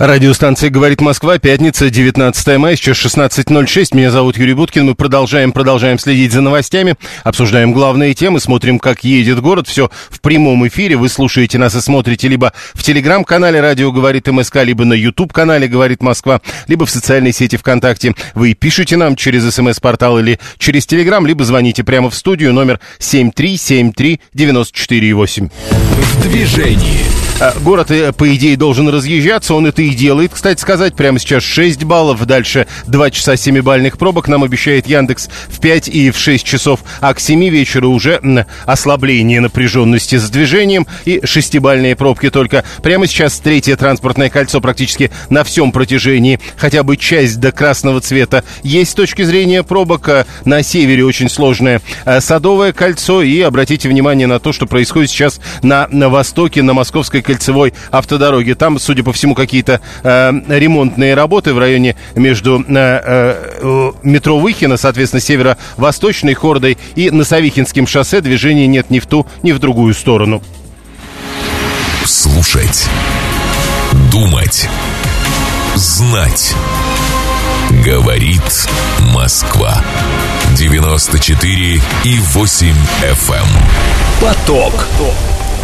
Радиостанция «Говорит Москва», пятница, 19 мая, сейчас 16.06. Меня зовут Юрий Буткин. Мы продолжаем, продолжаем следить за новостями, обсуждаем главные темы, смотрим, как едет город. Все в прямом эфире. Вы слушаете нас и смотрите либо в телеграм-канале «Радио говорит МСК», либо на YouTube-канале «Говорит Москва», либо в социальной сети ВКонтакте. Вы пишете нам через смс-портал или через телеграм, либо звоните прямо в студию номер 7373948. В движении. А, Город, э, по идее, должен разъезжаться. Он это и делает, кстати сказать. Прямо сейчас 6 баллов. Дальше 2 часа 7-бальных пробок. Нам обещает Яндекс в 5 и в 6 часов. А к 7 вечера уже ослабление напряженности с движением и 6-бальные пробки только. Прямо сейчас третье транспортное кольцо практически на всем протяжении. Хотя бы часть до красного цвета есть с точки зрения пробок. А На севере очень сложное а, Садовое кольцо. И обратите внимание на то, что происходит сейчас на, на востоке, на московской кольцевой автодороге. Там, судя по всему, какие-то э, ремонтные работы в районе между э, э, метро Выхина, соответственно, северо-восточной хордой и Носовихинским шоссе движения нет ни в ту, ни в другую сторону. Слушать. Думать. Знать. Говорит Москва. 94 и 8 FM. эм. Поток.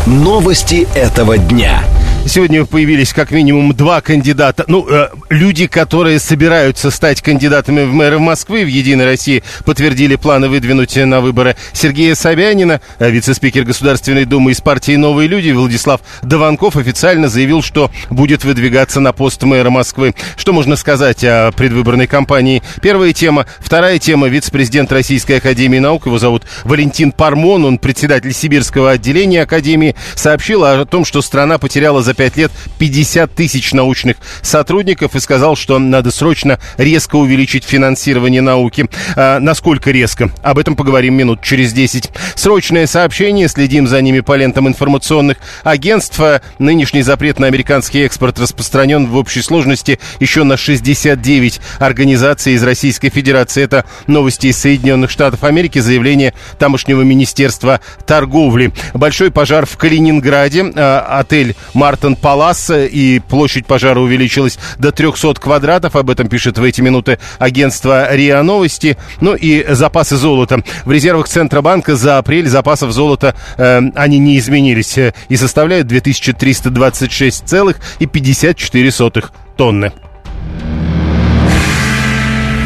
Новости этого дня. Сегодня появились как минимум два кандидата, ну, э, люди, которые собираются стать кандидатами в мэры Москвы в «Единой России», подтвердили планы выдвинуть на выборы Сергея Собянина. А Вице-спикер Государственной Думы из партии «Новые люди» Владислав Дованков официально заявил, что будет выдвигаться на пост мэра Москвы. Что можно сказать о предвыборной кампании? Первая тема. Вторая тема. Вице-президент Российской Академии Наук, его зовут Валентин Пармон, он председатель Сибирского отделения Академии, сообщил о том, что страна потеряла за пять лет 50 тысяч научных сотрудников и сказал, что надо срочно резко увеличить финансирование науки. А, насколько резко? Об этом поговорим минут через 10. Срочное сообщение, следим за ними по лентам информационных агентств. А, Нынешний запрет на американский экспорт распространен в общей сложности еще на 69 организаций из Российской Федерации. Это новости из Соединенных Штатов Америки, заявление тамошнего Министерства торговли. Большой пожар в Калининграде, а, отель Мартон Палас, и площадь пожара увеличилась до 300 квадратов. Об этом пишет в эти минуты агентство РИА Новости. Ну и запасы золота. В резервах Центробанка за апрель запасов золота э, они не изменились э, и составляют 2326,54 тонны.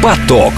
Поток.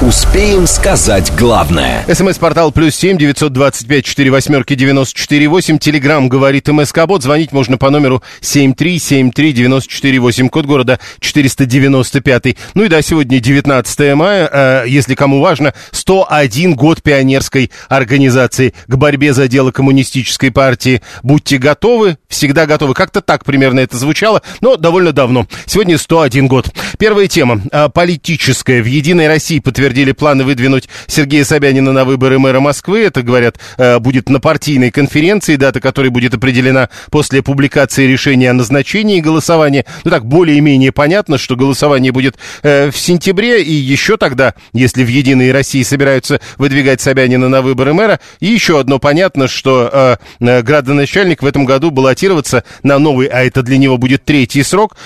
Успеем сказать главное. СМС-портал плюс семь девятьсот двадцать пять четыре восьмерки девяносто четыре восемь. Телеграмм говорит МСК Бот. Звонить можно по номеру семь три семь три девяносто четыре восемь. Код города четыреста девяносто пятый. Ну и да, сегодня 19 мая. Э, если кому важно, 101 год пионерской организации к борьбе за дело коммунистической партии. Будьте готовы, всегда готовы. Как-то так примерно это звучало, но довольно давно. Сегодня 101 год. Первая тема. э, Политическая. В «Единой России» подтвердили планы выдвинуть Сергея Собянина на выборы мэра Москвы. Это, говорят, э, будет на партийной конференции, дата которой будет определена после публикации решения о назначении голосования. Ну так, более-менее понятно, что голосование будет э, в сентябре, и еще тогда, если в «Единой России» собираются выдвигать Собянина на выборы мэра, и еще одно понятно, что э, градоначальник в этом году баллотироваться на новый, а это для него будет третий срок,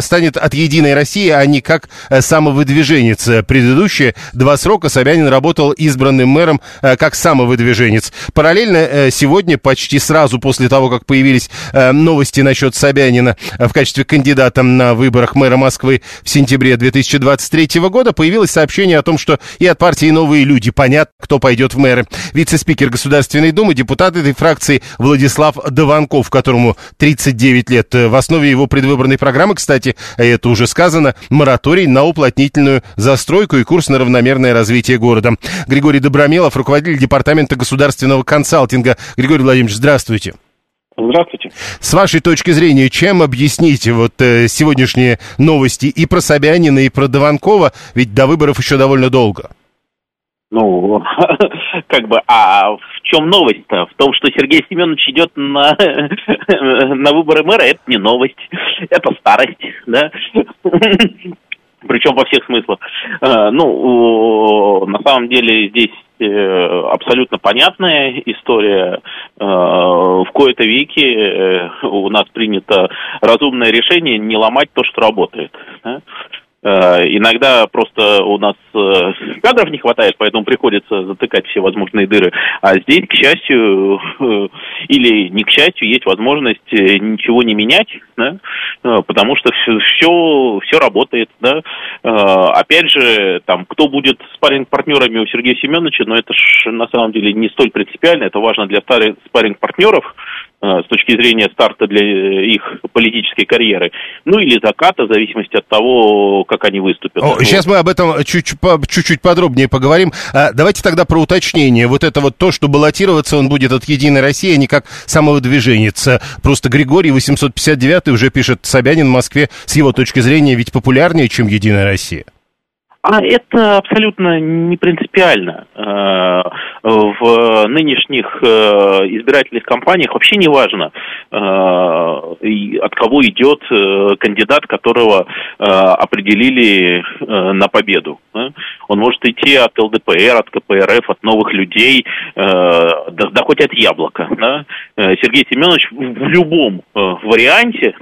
станет от «Единой России», а не как самовыдвиженец. Два срока Собянин работал избранным мэром э, как самовыдвиженец. Параллельно э, сегодня, почти сразу после того, как появились э, новости насчет Собянина в качестве кандидата на выборах мэра Москвы в сентябре 2023 года, появилось сообщение о том, что и от партии «Новые люди» понятно, кто пойдет в мэры. Вице-спикер Государственной Думы, депутат этой фракции Владислав Дованков, которому 39 лет. В основе его предвыборной программы, кстати, это уже сказано, мораторий на уплотнительную застройку и курс на равномерное развитие города. Григорий Добромелов, руководитель департамента государственного консалтинга. Григорий Владимирович, здравствуйте. Здравствуйте. С вашей точки зрения, чем объясните вот э, сегодняшние новости и про Собянина, и про Дованкова? Ведь до выборов еще довольно долго. Ну, как бы, а в чем новость-то? В том, что Сергей Семенович идет на, на выборы мэра, это не новость, это старость, да? Причем во всех смыслах. Э, ну, на самом деле здесь э, абсолютно понятная история. Э, в кои-то веке у нас принято разумное решение не ломать то, что работает. Э, иногда просто у нас э, кадров не хватает, поэтому приходится затыкать все возможные дыры. А здесь, к счастью, э, или не к счастью, есть возможность ничего не менять, да, потому что все, все, все работает. Да. Опять же, там, кто будет спарринг-партнерами у Сергея Семеновича, но это ж на самом деле не столь принципиально, это важно для спарринг-партнеров, с точки зрения старта для э, их политической карьеры, ну или заката, в зависимости от того, как они выступят. О, сейчас мы об этом чуть-чуть подробнее поговорим. А, давайте тогда про уточнение. Вот это вот то, что баллотироваться он будет от «Единой России», а не как самовыдвиженец. Просто Григорий 859 уже пишет Собянин в Москве с его точки зрения ведь популярнее, чем «Единая Россия». А это абсолютно не принципиально. Э, нынешних э, избирательных кампаниях вообще не важно, э, от кого идет кандидат, которого определили на победу. Он может идти от ЛДПР, от КПРФ, от новых людей, да, да хоть от яблока. Сергей Семенович в любом варианте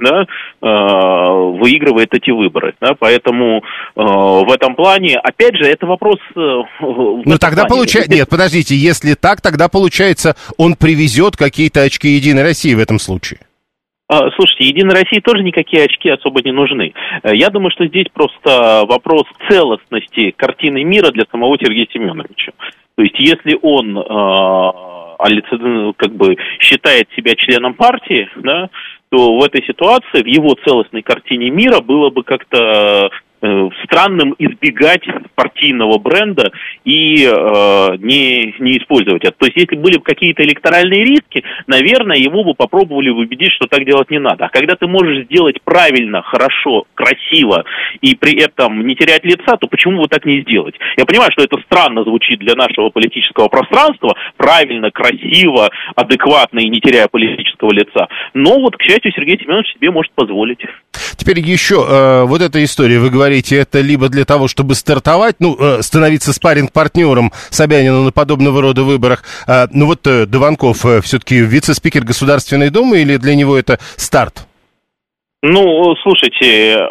выигрывает эти выборы. Да? Поэтому в этом плане плане, опять же, это вопрос... Э, ну тогда получается... Нет, подождите, если так, тогда получается, он привезет какие-то очки Единой России в этом случае. А, слушайте, Единой России тоже никакие очки особо не нужны. Э, я думаю, что здесь просто вопрос целостности картины мира для самого Сергея Семеновича. То есть, если он э, как бы считает себя членом партии, да, то в этой ситуации, в его целостной картине мира было бы как-то странным избегать партийного бренда и э, не, не использовать это. То есть, если были бы какие-то электоральные риски, наверное, его бы попробовали убедить, что так делать не надо. А когда ты можешь сделать правильно, хорошо, красиво и при этом не терять лица, то почему бы так не сделать? Я понимаю, что это странно звучит для нашего политического пространства, правильно, красиво, адекватно и не теряя политического лица. Но вот, к счастью, Сергей Семенович себе может позволить. Теперь еще э, вот эта история, вы говорите, это либо для того, чтобы стартовать, ну, э, становиться спарринг-партнером Собянина на подобного рода выборах. Э, ну вот э, Дованков э, все-таки вице-спикер Государственной Думы или для него это старт? Ну, слушайте, э,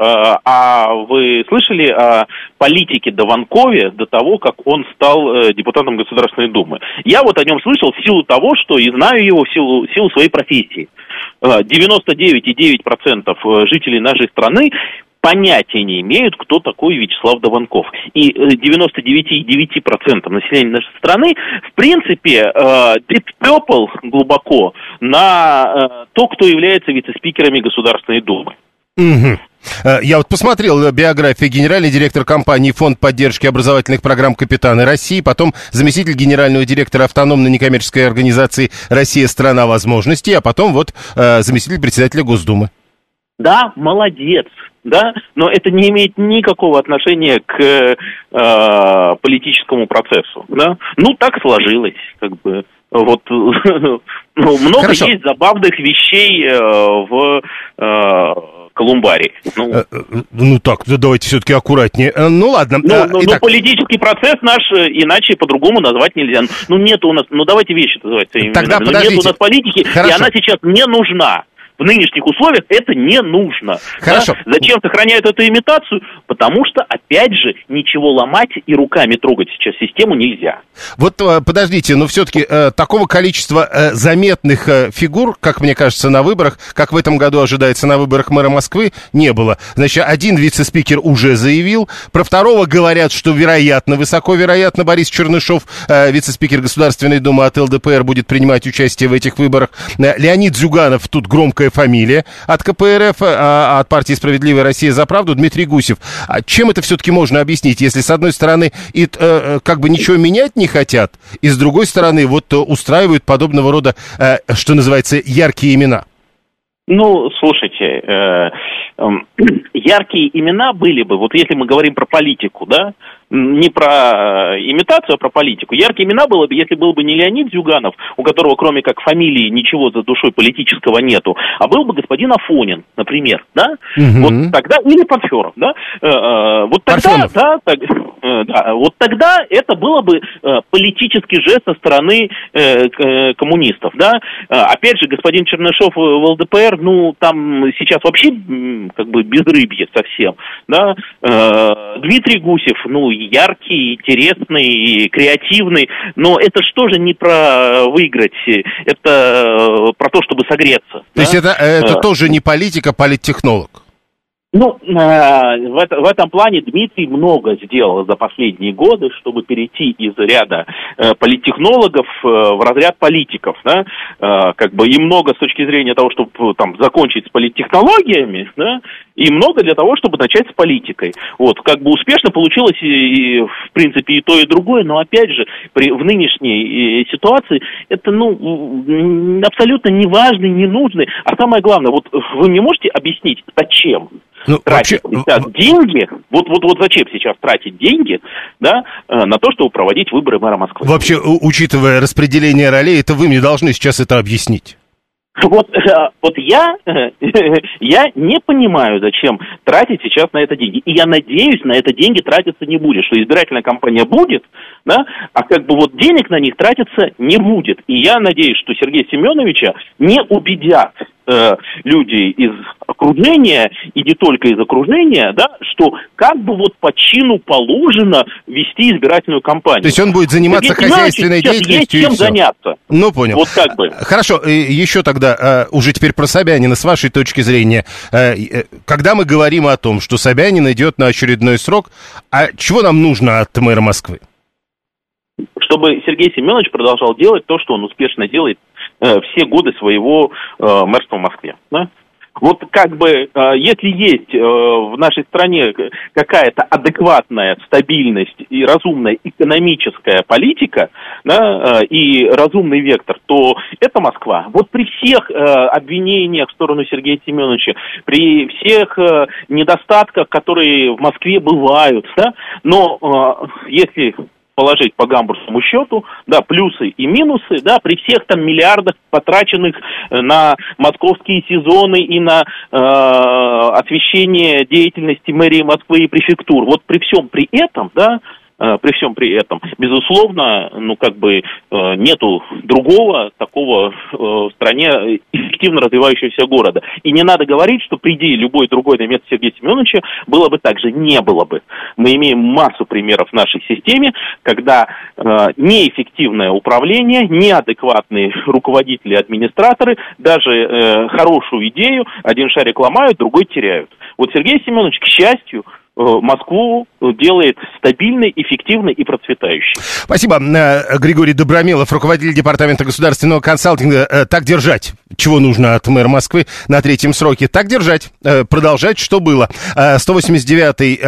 а вы слышали о политике Дованкове до того, как он стал э, депутатом Государственной Думы? Я вот о нем слышал в силу того, что и знаю его в силу, в силу своей профессии. 99,9% э, жителей нашей страны понятия не имеют, кто такой Вячеслав Дованков. И 99,9% э, населения нашей страны, в принципе, э, пепл глубоко на то, кто является вице-спикерами Государственной Думы. Угу. Я вот посмотрел биографию генеральный директор компании Фонд поддержки образовательных программ «Капитаны России», потом заместитель генерального директора автономной некоммерческой организации «Россия – страна возможностей», а потом вот э, заместитель председателя Госдумы. Да, молодец, да, но это не имеет никакого отношения к э, политическому процессу, да. Ну, так сложилось, как бы. Вот ну, много Хорошо. есть забавных вещей э, в э, Колумбарий. Ну, э, э, ну так, давайте все-таки аккуратнее. Э, ну ладно. Ну, ну, ну политический процесс наш иначе по-другому назвать нельзя. Ну нет у нас, ну давайте вещи называть своими Тогда именами. подождите. Нет у нас политики, Хорошо. и она сейчас не нужна в нынешних условиях это не нужно. Хорошо. Да? Зачем сохраняют эту имитацию? Потому что, опять же, ничего ломать и руками трогать сейчас систему нельзя. Вот э, подождите, но все-таки э, такого количества э, заметных э, фигур, как мне кажется, на выборах, как в этом году ожидается на выборах мэра Москвы, не было. Значит, один вице-спикер уже заявил, про второго говорят, что вероятно, высоко вероятно, Борис Чернышов, э, вице-спикер Государственной Думы от ЛДПР, будет принимать участие в этих выборах. Э, Леонид Зюганов, тут громкое новая фамилия от КПРФ, а от партии «Справедливая Россия за правду» Дмитрий Гусев. А чем это все-таки можно объяснить, если с одной стороны и, э, э, как бы ничего менять не хотят, и с другой стороны вот э, устраивают подобного рода, э, что называется, яркие имена? Ну, слушайте, э, э, яркие имена были бы, вот если мы говорим про политику, да, не про э, имитацию, а про политику. Яркие имена было бы, если был бы не Леонид Зюганов, у которого кроме как фамилии ничего за душой политического нету, а был бы господин Афонин, например, да? Угу. Вот тогда, или Панферов, да? Э, э, вот тогда, да, так, да, вот тогда это было бы политический жест со стороны коммунистов, да? Опять же, господин Чернышов в ЛДПР, ну, там сейчас вообще как бы безрыбье совсем, да? Дмитрий Гусев, ну, яркий, интересный, креативный, но это что же не про выиграть, это э, про то, чтобы согреться. То да? есть это, это а. тоже не политик, а политтехнолог? Ну, э, в, это, в этом плане Дмитрий много сделал за последние годы, чтобы перейти из ряда э, политтехнологов э, в разряд политиков, да, э, как бы и много с точки зрения того, чтобы там закончить с политтехнологиями, да, и много для того, чтобы начать с политикой. Вот, как бы успешно получилось, и, и, в принципе, и то, и другое, но, опять же, при, в нынешней и, ситуации это, ну, абсолютно неважный, ненужный, а самое главное, вот вы мне можете объяснить, зачем? ну, тратить вообще... сейчас деньги, вот, вот, вот зачем сейчас тратить деньги, да, э, на то, чтобы проводить выборы мэра Москвы? Вообще, учитывая распределение ролей, это вы мне должны сейчас это объяснить. Вот, э, вот я, я не понимаю, зачем тратить сейчас на это деньги. И я надеюсь, на это деньги тратиться не будет, что избирательная кампания будет, да, а как бы вот денег на них тратиться не будет. И я надеюсь, что Сергея Семеновича не убедят э, люди из окружения, и не только из окружения, да, что как бы вот по чину положено вести избирательную кампанию. То есть он будет заниматься Сергей хозяйственной деятельностью есть чем заняться. Ну, понял. Вот как бы. Хорошо, еще тогда, э, уже теперь про Собянина, с вашей точки зрения, э, э, когда мы говорим о том, что Собянин идет на очередной срок, а чего нам нужно от мэра Москвы? Чтобы Сергей Семенович продолжал делать то, что он успешно делает Э, все годы своего э, мэрства в Москве. Да? Вот как бы, э, если есть в нашей стране какая-то адекватная стабильность и разумная экономическая политика да, и разумный вектор, то это Москва. Вот при всех обвинениях в сторону Сергея Семеновича, при всех недостатках, которые в Москве бывают, да, но если положить по гамбургскому счету, да, плюсы и минусы, да, при всех там миллиардах, потраченных э, на московские сезоны и на э, освещение деятельности мэрии Москвы и префектур. Вот при всем при этом, да, при всем при этом. Безусловно, ну как бы э, нету другого такого э, в стране эффективно развивающегося города. И не надо говорить, что приди любой другой на место Сергея Семеновича, было бы так же. Не было бы. Мы имеем массу примеров в нашей системе, когда неэффективное управление, неадекватные руководители, администраторы, даже хорошую идею, один шарик ломают, другой теряют. Вот Сергей Семенович, к счастью, Э, Москву делает стабильной, эффективной и процветающей. Спасибо. Э, Григорий Добромилов, руководитель Департамента государственного консалтинга. Э, так держать. Чего нужно от мэра Москвы на третьем сроке? Так держать. Продолжать, что было. 189-й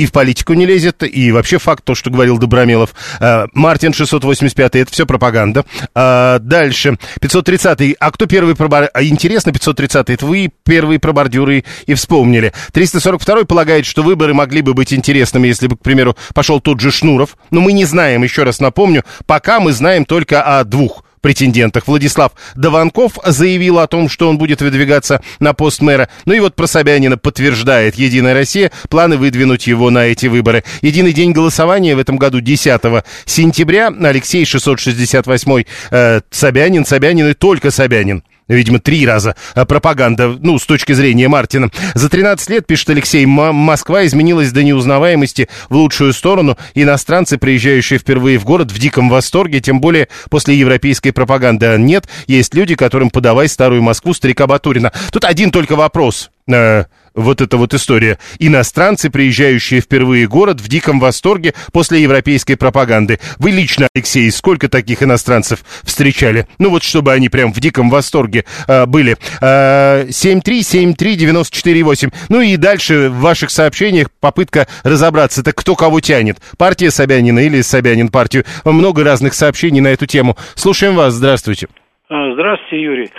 и в политику не лезет, и вообще факт, то, что говорил Добромелов. А, Мартин 685 это все пропаганда. А, дальше, 530 а кто первый про а, Интересно, 530 это вы первые про бордюры и вспомнили. 342 полагает, что выборы могли бы быть интересными, если бы, к примеру, пошел тот же Шнуров. Но мы не знаем, еще раз напомню, пока мы знаем только о двух претендентах. Владислав Даванков заявил о том, что он будет выдвигаться на пост мэра. Ну и вот про Собянина подтверждает «Единая Россия» планы выдвинуть его на эти выборы. Единый день голосования в этом году 10 сентября. Алексей 668 э, Собянин, Собянин и только Собянин видимо, три раза э, пропаганда, ну, с точки зрения Мартина. За 13 лет, пишет Алексей, Москва изменилась до неузнаваемости в лучшую сторону. Иностранцы, приезжающие впервые в город, в диком восторге, тем более после европейской пропаганды. А нет, есть люди, которым подавай старую Москву старика Батурина. Тут один только вопрос. Э, вот эта вот история. Иностранцы, приезжающие впервые в город, в диком восторге после европейской пропаганды. Вы лично, Алексей, сколько таких иностранцев встречали? Ну вот, чтобы они прям в диком восторге э, были. Э, 7373948. Ну и дальше в ваших сообщениях попытка разобраться, это кто кого тянет. Партия Собянина или Собянин партию. Много разных сообщений на эту тему. Слушаем вас, здравствуйте. А, здравствуйте, Юрий.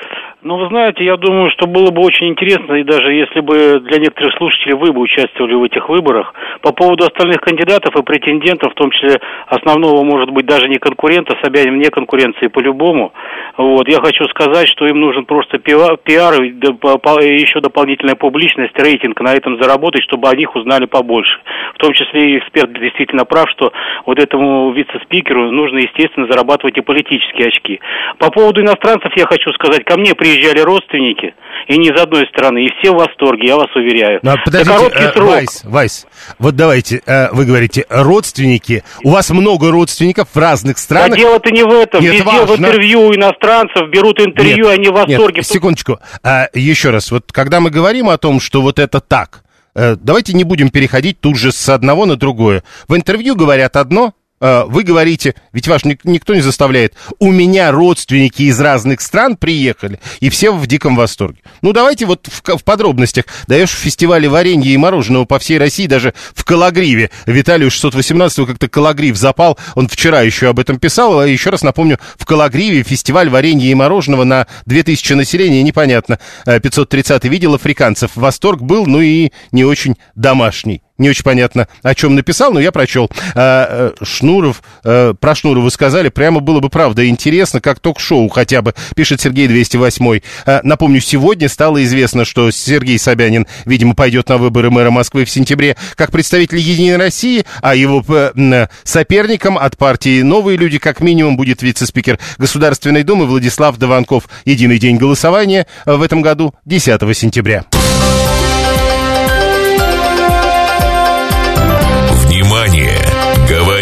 Ну, вы знаете, я думаю, что было бы очень интересно, и даже если бы для некоторых слушателей вы бы участвовали в этих выборах, по поводу остальных кандидатов и претендентов, в том числе основного, может быть, даже не конкурента, Собянин вне конкуренции по-любому, вот, я хочу сказать, что им нужен просто пиар, пиар и еще дополнительная публичность, рейтинг на этом заработать, чтобы о них узнали побольше. В том числе и эксперт действительно прав, что вот этому вице-спикеру нужно, естественно, зарабатывать и политические очки. По поводу иностранцев я хочу сказать, ко мне при приезжали родственники, и не из одной страны, и все в восторге, я вас уверяю. А подождите, короткий э, срок. Вайс, Вайс, вот давайте, э, вы говорите, родственники, у вас много родственников в разных странах. Да дело-то не в этом, Нет, везде важно. в интервью у иностранцев берут интервью, нет, они в восторге. Нет, секундочку, а, еще раз, вот когда мы говорим о том, что вот это так, э, давайте не будем переходить тут же с одного на другое. В интервью говорят одно, вы говорите, ведь ваш никто не заставляет, у меня родственники из разных стран приехали, и все в диком восторге. Ну, давайте вот в, в подробностях. Даешь в фестивале варенья и мороженого по всей России, даже в Калагриве. Виталию 618 как-то Калагрив запал, он вчера еще об этом писал, а еще раз напомню, в Калагриве фестиваль варенья и мороженого на 2000 населения, непонятно, 530 э, видел африканцев. Восторг был, ну и не очень домашний не очень понятно, о чем написал, но я прочел. А, э, Шнуров, а, про Шнурова сказали, прямо было бы правда интересно, как ток-шоу хотя бы, пишет Сергей 208. А, напомню, сегодня стало известно, что Сергей Собянин, видимо, пойдет на выборы мэра Москвы в сентябре как представитель Единой России, а его э, соперником от партии «Новые люди» как минимум будет вице-спикер Государственной Думы Владислав Дованков. Единый день голосования в этом году 10 сентября.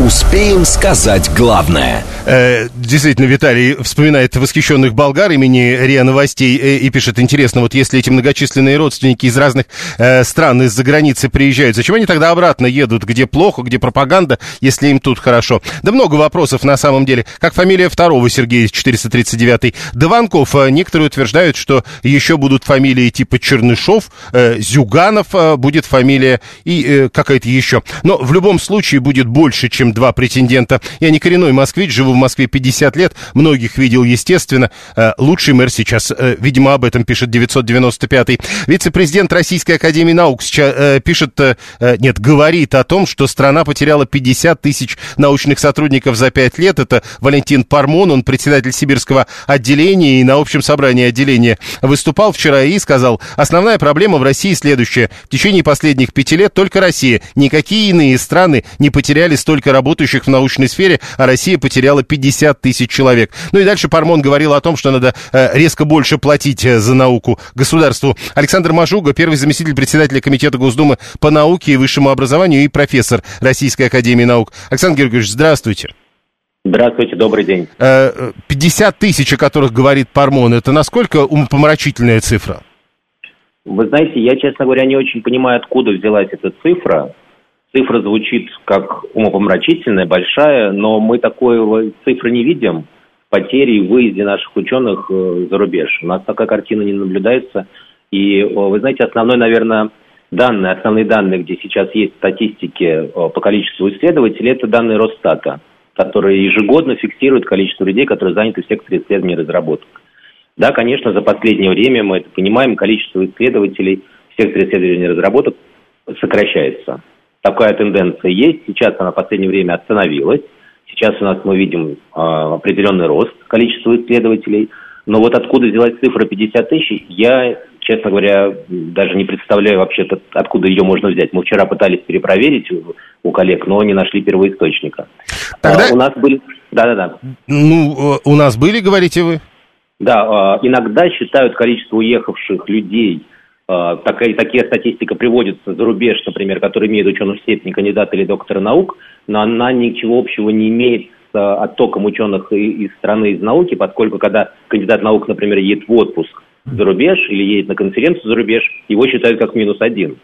Успеем сказать главное – Э, действительно, Виталий вспоминает восхищенных болгар имени РИА Новостей э, и пишет, интересно, вот если эти многочисленные родственники из разных э, стран, из-за границы приезжают, зачем они тогда обратно едут, где плохо, где пропаганда, если им тут хорошо? Да много вопросов на самом деле. Как фамилия второго Сергея 439 Дованков. Э, некоторые утверждают, что еще будут фамилии типа Чернышов, э, Зюганов э, будет фамилия и э, какая-то еще. Но в любом случае будет больше, чем два претендента. Я не коренной москвич, живу в Москве 50 лет, многих видел, естественно. Э, лучший мэр сейчас, э, видимо, об этом пишет 995-й. Вице-президент Российской Академии Наук э, пишет, нет, говорит о том, что страна потеряла 50 тысяч научных сотрудников за 5 лет. Это Валентин Пармон, он председатель Сибирского отделения и на общем собрании отделения выступал вчера и сказал, основная проблема в России следующая. В течение последних пяти лет только Россия, никакие иные страны не потеряли столько работающих в научной сфере, а Россия потеряла 50 тысяч человек. Ну и дальше Пармон говорил о том, что надо э, резко больше платить э, за науку государству. Александр Мажуга, первый заместитель председателя Комитета Госдумы по науке и высшему образованию и профессор Российской Академии Наук. Александр Георгиевич, здравствуйте. Здравствуйте, добрый день. 50 э, тысяч, о которых говорит Пармон, это насколько умопомрачительная цифра? Вы знаете, я, честно говоря, не очень понимаю, откуда взялась эта цифра. Цифра звучит как умопомрачительная, большая, но мы такой цифры не видим потери и выезде наших ученых э, за рубеж. У нас такая картина не наблюдается. И вы знаете, основной, наверное, данные, основные данные, где сейчас есть статистики по количеству исследователей, это данные Росстата, которые ежегодно фиксируют количество людей, которые заняты в секторе исследований и разработок. Да, конечно, за последнее время мы это понимаем, количество исследователей в секторе исследований и разработок сокращается такая тенденция есть. Сейчас она в последнее время остановилась. Сейчас у нас мы видим э, определенный рост количества исследователей. Но вот откуда взялась цифра 50 тысяч, я, честно говоря, даже не представляю вообще, откуда ее можно взять. Мы вчера пытались перепроверить у, у коллег, но не нашли первоисточника. Тогда... А, у нас были... Да-да-да. Ну, у нас были, говорите вы? Да, иногда считают количество уехавших людей – а, такая, такие статистика приводится за рубеж, например, который имеет ученую степень кандидата или доктора наук, но она ничего общего не имеет с а, оттоком ученых из страны, из науки, поскольку когда кандидат наук, например, едет в отпуск за рубеж или едет на конференцию за рубеж, его считают как минус один.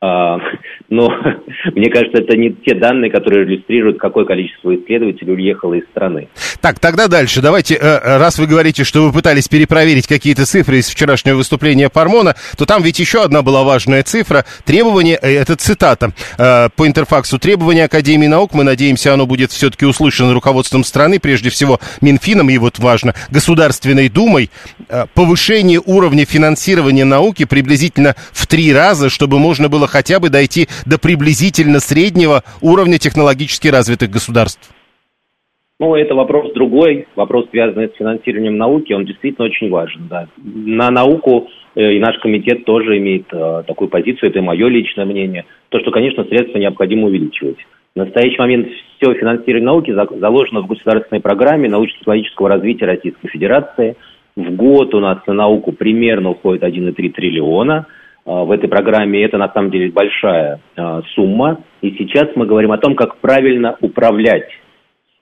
А, но мне кажется, это не те данные, которые иллюстрируют, какое количество исследователей уехало из страны. Так, тогда дальше. Давайте, э, э, раз вы говорите, что вы пытались перепроверить какие-то цифры из вчерашнего выступления Пармона, то там ведь еще одна была важная цифра. Требование, э, это цитата по интерфаксу, требования Академии наук, мы надеемся, оно будет все-таки услышано руководством страны, прежде всего Минфином, и вот важно, Государственной Думой, повышение уровня финансирования науки приблизительно в три раза, чтобы можно было хотя бы дойти до приблизительно среднего уровня технологически развитых государств. Ну, это вопрос другой, вопрос, связанный с финансированием науки, он действительно очень важен, да. На науку э, и наш комитет тоже имеет э, такую позицию, это мое личное мнение, то, что, конечно, средства необходимо увеличивать. В настоящий момент все финансирование науки заложено в государственной программе научно-технологического развития Российской Федерации. В год у нас на науку примерно уходит 1,3 триллиона в этой программе. Это на самом деле большая э, сумма. И сейчас мы говорим о том, как правильно управлять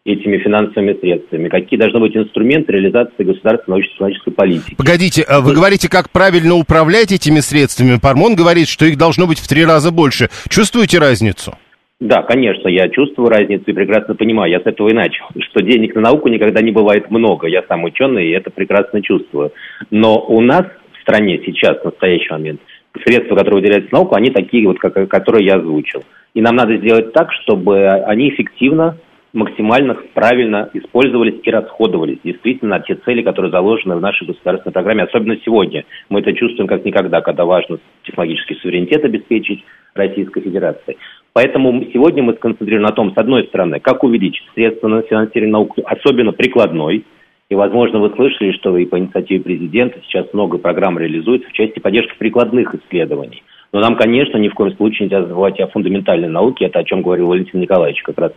этими финансовыми средствами, какие должны быть инструменты реализации государственной научно-технологической политики. Погодите, а вы говорите, как правильно управлять этими средствами. Пармон говорит, что их должно быть в три раза больше. Чувствуете разницу? Да, конечно, я чувствую разницу и прекрасно понимаю. Я с этого и начал, что денег на науку никогда не бывает много. Я сам ученый и это прекрасно чувствую. Но у нас в стране сейчас, в настоящий момент, средства, которые выделяются на науку, они такие вот, как, которые я озвучил. И нам надо сделать так, чтобы они эффективно максимально правильно использовались и расходовались действительно те цели, которые заложены в нашей государственной программе, особенно сегодня. Мы это чувствуем как никогда, когда важно технологический суверенитет обеспечить Российской Федерации. Поэтому сегодня мы сконцентрируем на том, с одной стороны, как увеличить средства на финансирование науки, особенно прикладной, и, возможно, вы слышали, что и по инициативе президента сейчас много программ реализуется в части поддержки прикладных исследований. Но нам, конечно, ни в коем случае нельзя забывать о фундаментальной науке, это о чем говорил Валентин Николаевич как раз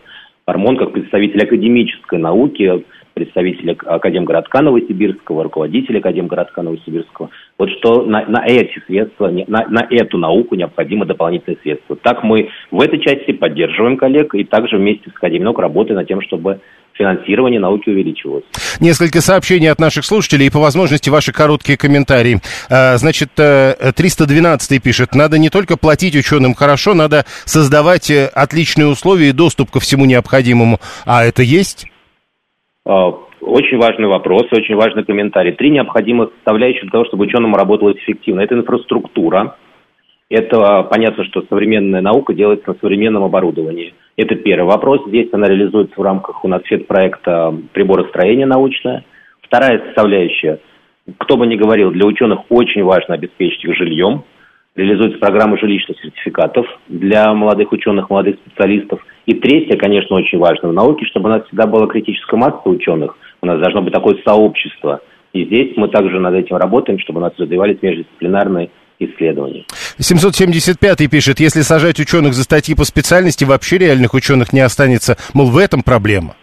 Армон как представитель академической науки, представитель Академгородка Новосибирского, руководитель Академгородка Новосибирского. Вот что на, на эти средства, на, на эту науку необходимо дополнительные средства. Так мы в этой части поддерживаем коллег и также вместе с Академией наук работаем над тем, чтобы финансирование науки увеличивалось. Несколько сообщений от наших слушателей и по возможности ваши короткие комментарии. А, значит, 312 э, пишет, надо не только платить ученым хорошо, надо создавать э, отличные условия и доступ ко всему необходимому. А это есть? А, очень важный вопрос, очень важный комментарий. Три необходимых составляющих для того, чтобы ученому работалось эффективно. Это инфраструктура. Это понятно, что современная наука делается на современном оборудовании. Это первый вопрос. Здесь она реализуется в рамках у нас проекта приборостроения научное. Вторая составляющая. Кто бы ни говорил, для ученых очень важно обеспечить их жильем. Реализуется программа жилищных сертификатов для молодых ученых, молодых специалистов. И третье, конечно, очень важно в науке, чтобы у нас всегда была критическая масса ученых. У нас должно быть такое сообщество. И здесь мы также над этим работаем, чтобы у нас развивались междисциплинарные исследований. 775 пишет, если сажать ученых за статьи по специальности, вообще реальных ученых не останется. Мол, в этом проблема.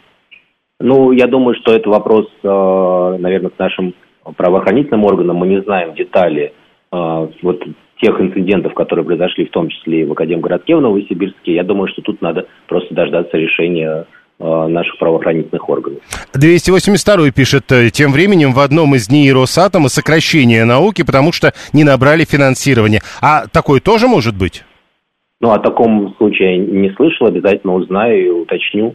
Ну, я думаю, что это вопрос, э, наверное, к нашим правоохранительным органам. Мы не знаем детали э, вот тех инцидентов, которые произошли, в том числе и в Академгородке в Новосибирске. Я думаю, что тут надо просто дождаться решения наших правоохранительных органов. 282 пишет, э, тем временем в одном из дней Росатома сокращение науки, потому что не набрали финансирование. А такое тоже может быть? Ну, о таком случае не слышал, обязательно узнаю и уточню.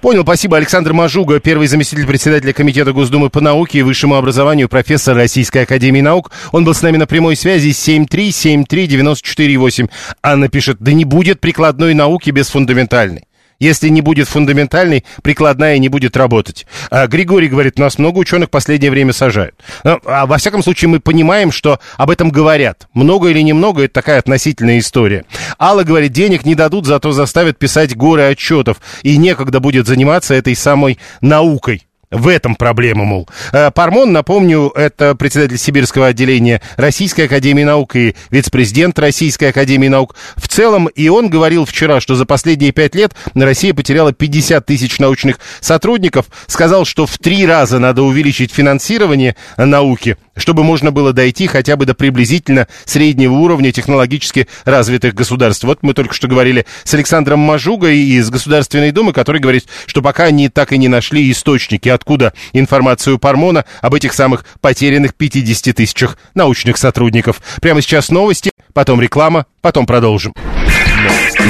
Понял, спасибо. Александр Мажуга, первый заместитель председателя Комитета Госдумы по науке и высшему образованию, профессор Российской Академии Наук. Он был с нами на прямой связи 7373948. Анна пишет, да не будет прикладной науки без фундаментальной. Если не будет фундаментальной, прикладная не будет работать. А Григорий говорит, нас много ученых в последнее время сажают. А, а во всяком случае мы понимаем, что об этом говорят. Много или немного, это такая относительная история. Алла говорит, денег не дадут, зато заставят писать горы отчетов. И некогда будет заниматься этой самой наукой. В этом проблема, мол. Э, Пармон, напомню, это председатель Сибирского отделения Российской Академии Наук и вице-президент Российской Академии Наук. В целом, и он говорил вчера, что за последние пять лет Россия потеряла 50 тысяч научных сотрудников. Сказал, что в три раза надо увеличить финансирование науки, чтобы можно было дойти хотя бы до приблизительно среднего уровня технологически развитых государств. Вот мы только что говорили с Александром Мажугой из Государственной Думы, который говорит, что пока они так и не нашли источники, откуда информацию Пармона об этих самых потерянных 50 тысячах научных сотрудников. Прямо сейчас новости, потом реклама, потом продолжим.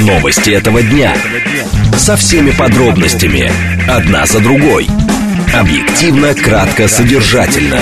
Новости этого дня. Со всеми подробностями. Одна за другой. Объективно, кратко, содержательно.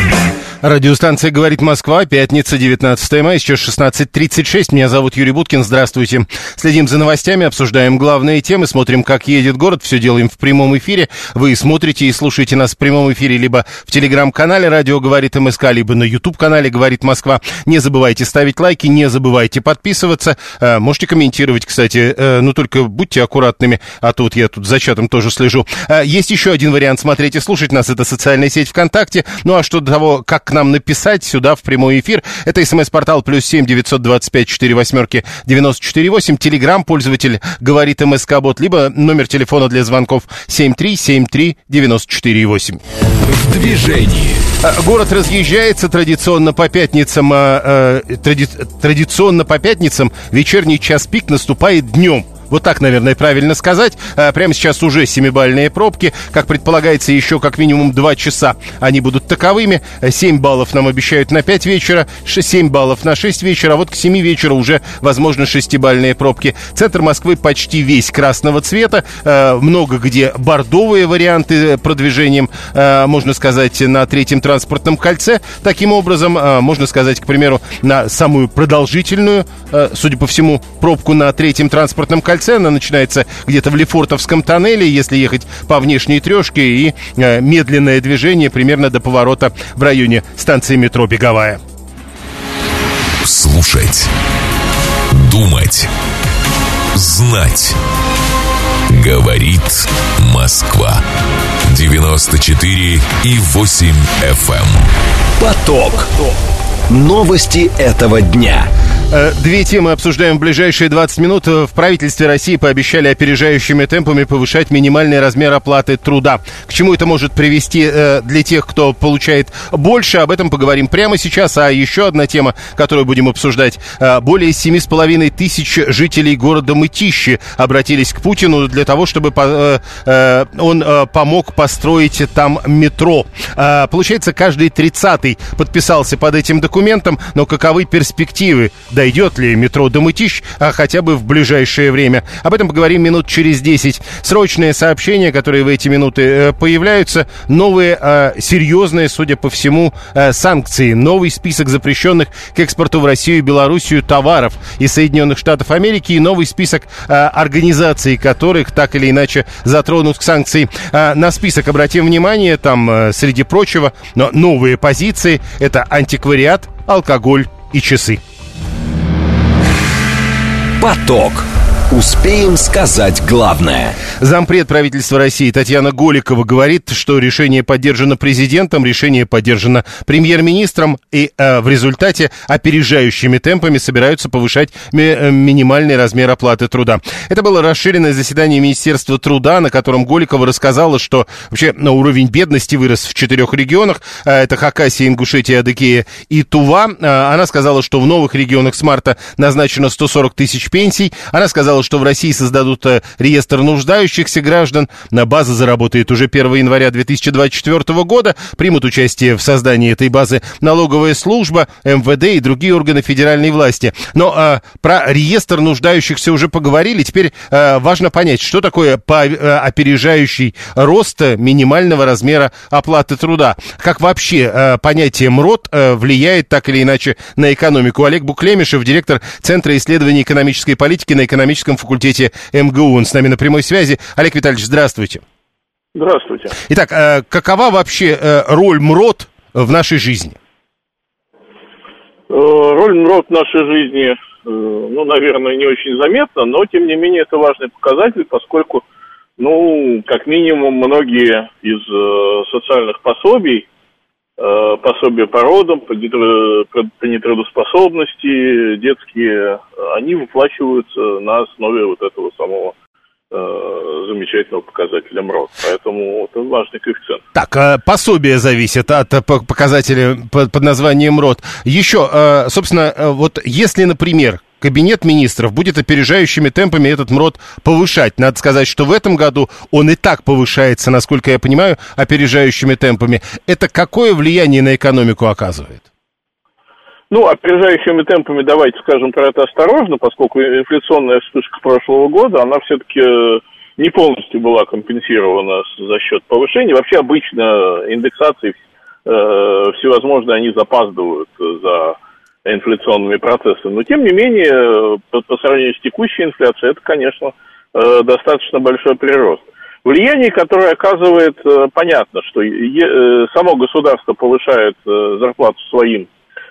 Радиостанция «Говорит Москва», пятница, 19 мая, сейчас 16.36. Меня зовут Юрий Буткин, здравствуйте. Следим за новостями, обсуждаем главные темы, смотрим, как едет город. Все делаем в прямом эфире. Вы смотрите и слушаете нас в прямом эфире либо в телеграм-канале «Радио говорит МСК», либо на YouTube-канале «Говорит Москва». Не забывайте ставить лайки, не забывайте подписываться. Э, можете комментировать, кстати, э, но только будьте аккуратными, а то вот я тут за чатом тоже слежу. Э, есть еще один вариант смотреть и слушать нас, это социальная сеть ВКонтакте. Ну а что до того, как нам написать сюда в прямой эфир. Это смс-портал плюс семь девятьсот двадцать пять четыре восьмерки девяносто четыре восемь. Телеграмм пользователь говорит МСК Бот, либо номер телефона для звонков семь три семь три девяносто четыре восемь. В движении. А, город разъезжается традиционно по пятницам, а, а, тради, традиционно по пятницам вечерний час пик наступает днем. Вот так, наверное, правильно сказать. А, прямо сейчас уже семибальные пробки. Как предполагается, еще как минимум 2 часа они будут таковыми. 7 баллов нам обещают на 5 вечера, 7 баллов на 6 вечера, а вот к 7 вечера уже, возможно, 6-бальные пробки. Центр Москвы почти весь красного цвета. А, много где бордовые варианты продвижением, а, можно сказать, на третьем транспортном кольце. Таким образом, можно сказать, к примеру, на самую продолжительную, судя по всему, пробку на третьем транспортном кольце кольце. Она начинается где-то в Лефортовском тоннеле, если ехать по внешней трешке. И э, медленное движение примерно до поворота в районе станции метро «Беговая». Слушать. Думать. Знать. Говорит Москва. 94 и 8 FM. Эм. Поток. Новости этого дня. Э, две темы обсуждаем в ближайшие 20 минут. В правительстве России пообещали опережающими темпами повышать минимальный размер оплаты труда. К чему это может привести э, для тех, кто получает больше, об этом поговорим прямо сейчас. А еще одна тема, которую будем обсуждать. Э, более 7,5 тысяч жителей города Мытищи обратились к Путину для того, чтобы он помог построить там метро. Получается, каждый 30-й подписался под этим документом, но каковы перспективы? дойдет ли метро до Мытищ, а хотя бы в ближайшее время. Об этом поговорим минут через 10. Срочные сообщения, которые в эти минуты э, появляются, новые, э, серьезные, судя по всему, э, санкции. Новый список запрещенных к экспорту в Россию и Белоруссию товаров из Соединенных Штатов Америки и новый список э, организаций, которых так или иначе затронут санкции. Э, на список обратим внимание, там, э, среди прочего, но новые позиции – это антиквариат, алкоголь и часы. Поток. Успеем сказать главное. Зампред правительства России Татьяна Голикова говорит, что решение поддержано президентом, решение поддержано премьер-министром, и э, в результате опережающими темпами собираются повышать ми- э, минимальный размер оплаты труда. Это было расширенное заседание Министерства труда, на котором Голикова рассказала, что вообще на уровень бедности вырос в четырех регионах. Э, это Хакасия, Ингушетия, Адыгея и Тува. Э, она сказала, что в новых регионах с марта назначено 140 тысяч пенсий. Она сказала, что в России создадут э, реестр нуждающихся граждан. На база заработает уже 1 января 2024 года. Примут участие в создании этой базы налоговая служба, МВД и другие органы федеральной власти. Но а, про реестр нуждающихся уже поговорили. Теперь а, важно понять, что такое по, а, опережающий рост минимального размера оплаты труда. Как вообще а, понятие МРОД а, влияет так или иначе на экономику. Олег Буклемишев, директор Центра исследований экономической политики на экономическом юридическом факультете МГУ. Он с нами на прямой связи. Олег Витальевич, здравствуйте. Здравствуйте. Итак, э, какова вообще э, роль МРОД в нашей жизни? Э, роль МРОД в нашей жизни, ну, наверное, не очень заметна, но, тем не менее, это важный показатель, поскольку, ну, как минимум, многие из социальных пособий, пособия по родам, по нетрудоспособности, детские, они выплачиваются на основе вот этого самого э, замечательного показателя МРОД. Поэтому это важный коэффициент. Так, э, пособие зависит от показателя под названием МРОД. Еще, э, собственно, вот если, например, Кабинет министров будет опережающими темпами этот МРОД повышать. Надо сказать, что в этом году он и так повышается, насколько я понимаю, опережающими темпами. Это какое влияние на экономику оказывает? ну, опережающими темпами давайте скажем про это осторожно, поскольку инфляционная вспышка прошлого года, она все-таки э, не полностью была компенсирована за счет повышения. Вообще обычно индексации э, всевозможные, они запаздывают за инфляционными процессами. Но тем не менее, по, по сравнению с текущей инфляцией, это, конечно, э, достаточно большой прирост. Влияние, которое оказывает, э, понятно, что само государство повышает э, зарплату своим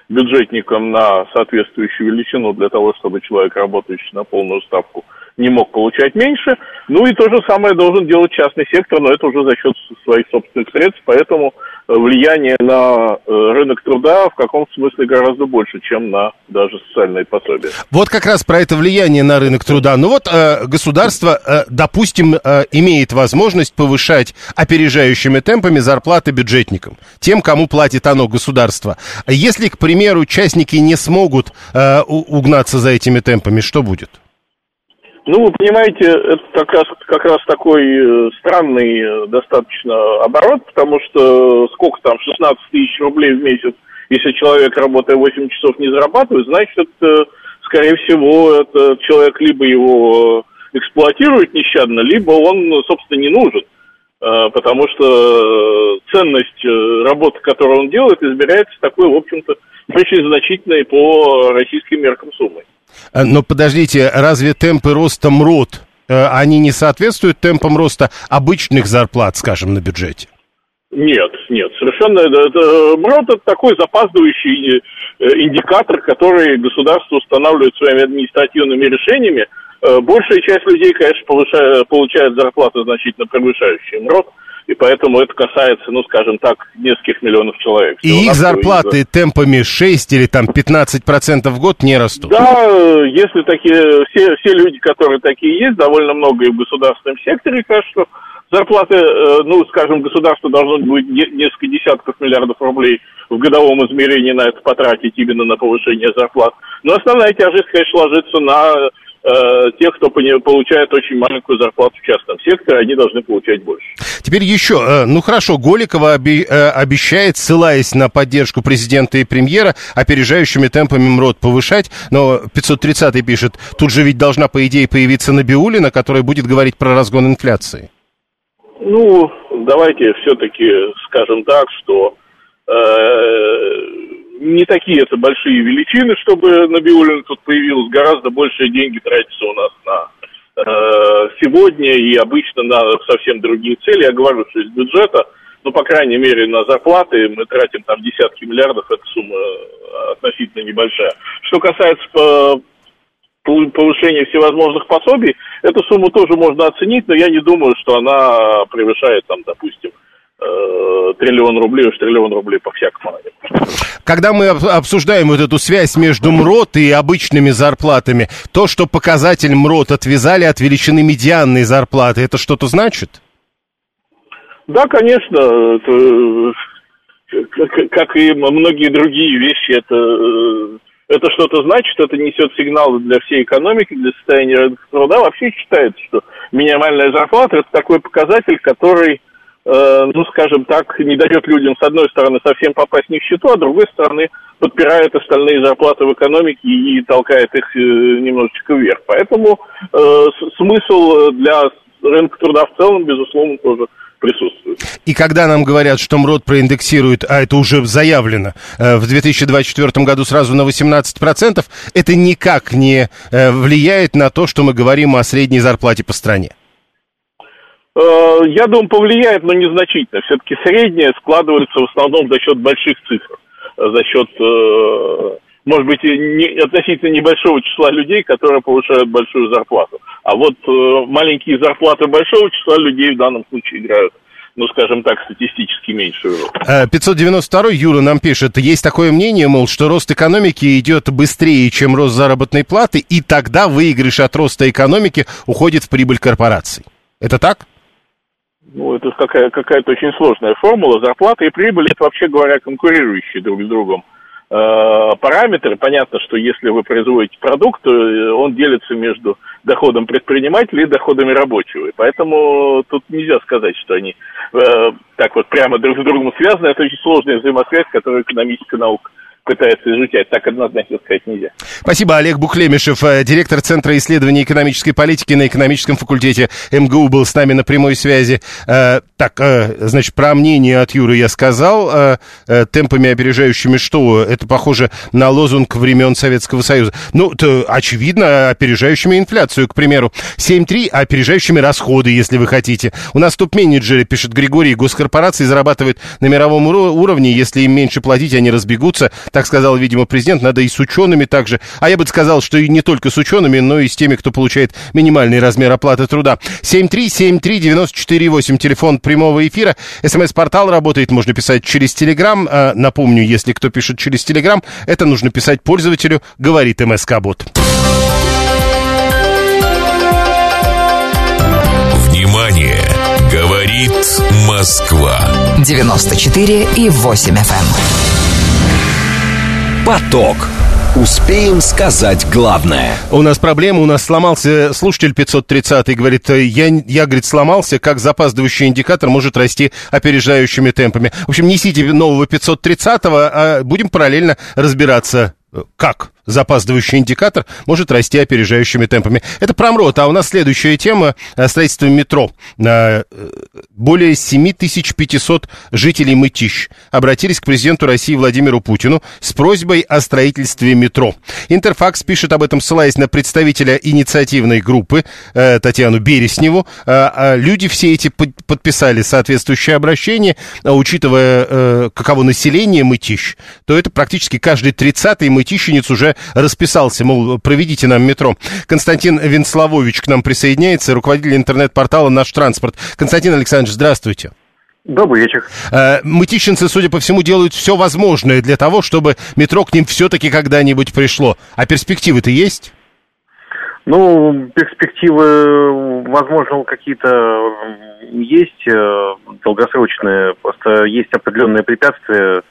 бюджетникам на соответствующую величину для того, чтобы человек, работающий на полную ставку, не мог получать меньше. Ну и то же самое должен делать частный сектор, но это уже за счет своих собственных средств, поэтому э, влияние на э, рынок труда в каком-то смысле гораздо больше, чем на даже социальные пособия. Вот как раз про это влияние на рынок труда. Ну вот э, государство, допустим, имеет возможность повышать опережающими темпами зарплаты бюджетникам, тем, кому платит оно государство. Если, к примеру, частники не смогут угнаться за этими темпами, что будет? Ну, вы понимаете, это как раз, как раз такой э, странный э, достаточно оборот, потому что сколько там, 16 тысяч рублей в месяц, если человек, работая 8 часов, не зарабатывает, значит, скорее всего, этот человек либо его эксплуатирует нещадно, либо он, собственно, не нужен. Э, потому что ценность работы, которую он делает, измеряется такой, в общем-то, очень значительной по российским меркам суммой. Э, но подождите, разве темпы роста МРОД, э, они не соответствуют темпам роста обычных зарплат, скажем, на бюджете? Нет, нет, совершенно. МРОД это такой запаздывающий э, индикатор, который государство устанавливает своими административными решениями. Большая часть людей, конечно, повышает, получает зарплаты значительно превышающие МРОД и поэтому это касается, ну, скажем так, нескольких миллионов человек. И их зарплаты из... темпами 6 или там 15% в год не растут? Да, если такие, все, все люди, которые такие есть, довольно много и в государственном секторе, кажется, зарплаты, э, ну, скажем, государство должно будет несколько десятков миллиардов рублей в годовом измерении на это потратить именно на повышение зарплат. Но основная тяжесть, конечно, ложится на тех, кто получает очень маленькую зарплату в частном секторе, они должны получать больше. Теперь еще, э, ну хорошо, Голикова э, обещает, ссылаясь на поддержку президента и премьера, опережающими темпами МРОД повышать, но 530 пишет, тут же ведь должна, по идее, появиться Набиулина, которая будет говорить про разгон инфляции. Ну, давайте все-таки скажем так, что не такие это большие величины, чтобы Набиулин тут появилось. Гораздо большие деньги тратятся у нас на э, сегодня и обычно на совсем другие цели. Я говорю, что из бюджета, ну, по крайней мере, на зарплаты мы тратим там десятки миллиардов, эта сумма э, относительно небольшая. Что касается по повышения всевозможных пособий, эту сумму тоже можно оценить, но я не думаю, что она превышает, там, допустим, Э, триллион рублей, уж триллион рублей по-всякому. Когда мы обсуждаем вот эту связь между МРОТ и обычными зарплатами, то, что показатель МРОТ отвязали от величины медианной зарплаты, это что-то значит? Да, конечно. Это, как и многие другие вещи, это, это что-то значит, это несет сигналы для всей экономики, для состояния рынка труда. Вообще считается, что минимальная зарплата – это такой показатель, который Э, ну, скажем так, не дает людям, с одной стороны, совсем попасть в нищету, а с другой стороны, подпирает остальные зарплаты в экономике и толкает их э, немножечко вверх. Поэтому э, смысл для рынка труда в целом, безусловно, тоже присутствует. И когда нам говорят, что МРОД проиндексирует, а это уже заявлено, э, в 2024 году сразу на 18%, это никак не влияет на то, что мы говорим о средней зарплате по стране. Э, я думаю, повлияет, но незначительно. Все-таки средняя складывается в основном за счет больших цифр, за счет, э, может быть, не, относительно небольшого числа людей, которые повышают большую зарплату. А вот э, маленькие зарплаты большого числа людей в данном случае играют ну, скажем так, статистически меньшую роль. 592 Юра нам пишет, есть такое мнение, мол, что рост экономики идет быстрее, чем рост заработной платы, и тогда выигрыш от роста экономики уходит в прибыль корпораций. Это так? Ну, это какая, какая-то очень сложная формула. Зарплата и прибыль – это, вообще говоря, конкурирующие друг с другом э, параметры. Понятно, что если вы производите продукт, то э, он делится между доходом предпринимателя и доходами рабочего. И поэтому тут нельзя сказать, что они э, так вот прямо друг с другом связаны. Это очень сложная взаимосвязь, которую экономическая наука пытается изучать. Так однозначно сказать нельзя. Спасибо. Олег Бухлемишев, э, директор Центра исследований экономической политики на экономическом факультете МГУ, был с нами на прямой связи. Э, так, э, значит, про мнение от Юры я сказал. Темпами опережающими что? Это похоже на лозунг времен Советского Союза. Ну, то, очевидно, опережающими инфляцию, к примеру. 7.3 опережающими расходы, если вы хотите. У нас топ-менеджеры, пишет Григорий, госкорпорации зарабатывают на мировом уровне. Если им меньше платить, они разбегутся. Так сказал, видимо, президент. Надо и с учеными также. А я бы сказал, что и не только с учеными, но и с теми, кто получает минимальный размер оплаты труда. 7373948, телефон прямого эфира. СМС-портал работает, можно писать через Телеграм. А, напомню, если кто пишет через Телеграм, это нужно писать пользователю, говорит МСК-бот. Внимание! Говорит Москва. 94 и 8 FM. Поток. Успеем сказать главное. У нас проблема, у нас сломался слушатель 530 говорит, я, я, говорит, сломался, как запаздывающий индикатор может расти опережающими темпами. В общем, несите нового 530-го, а будем параллельно разбираться, как запаздывающий индикатор может расти опережающими темпами. Это промрот. А у нас следующая тема э, – строительство метро. Э, более 7500 жителей Мытищ обратились к президенту России Владимиру Путину с просьбой о строительстве метро. Интерфакс пишет об этом, ссылаясь на представителя инициативной группы э, Татьяну Бересневу. А люди все эти подписали соответствующее обращение. Учитывая, каково население Мытищ, то это практически каждый 30-й мытищенец уже расписался, мол, проведите нам метро. Константин Венславович к нам присоединяется, руководитель интернет-портала «Наш транспорт». Константин Александрович, здравствуйте. Добрый вечер. Э, мытищенцы, судя по всему, делают все возможное для того, чтобы метро к ним все-таки когда-нибудь пришло. А перспективы-то есть? Ну, перспективы, возможно, какие-то есть э, долгосрочные. Просто есть определенные препятствия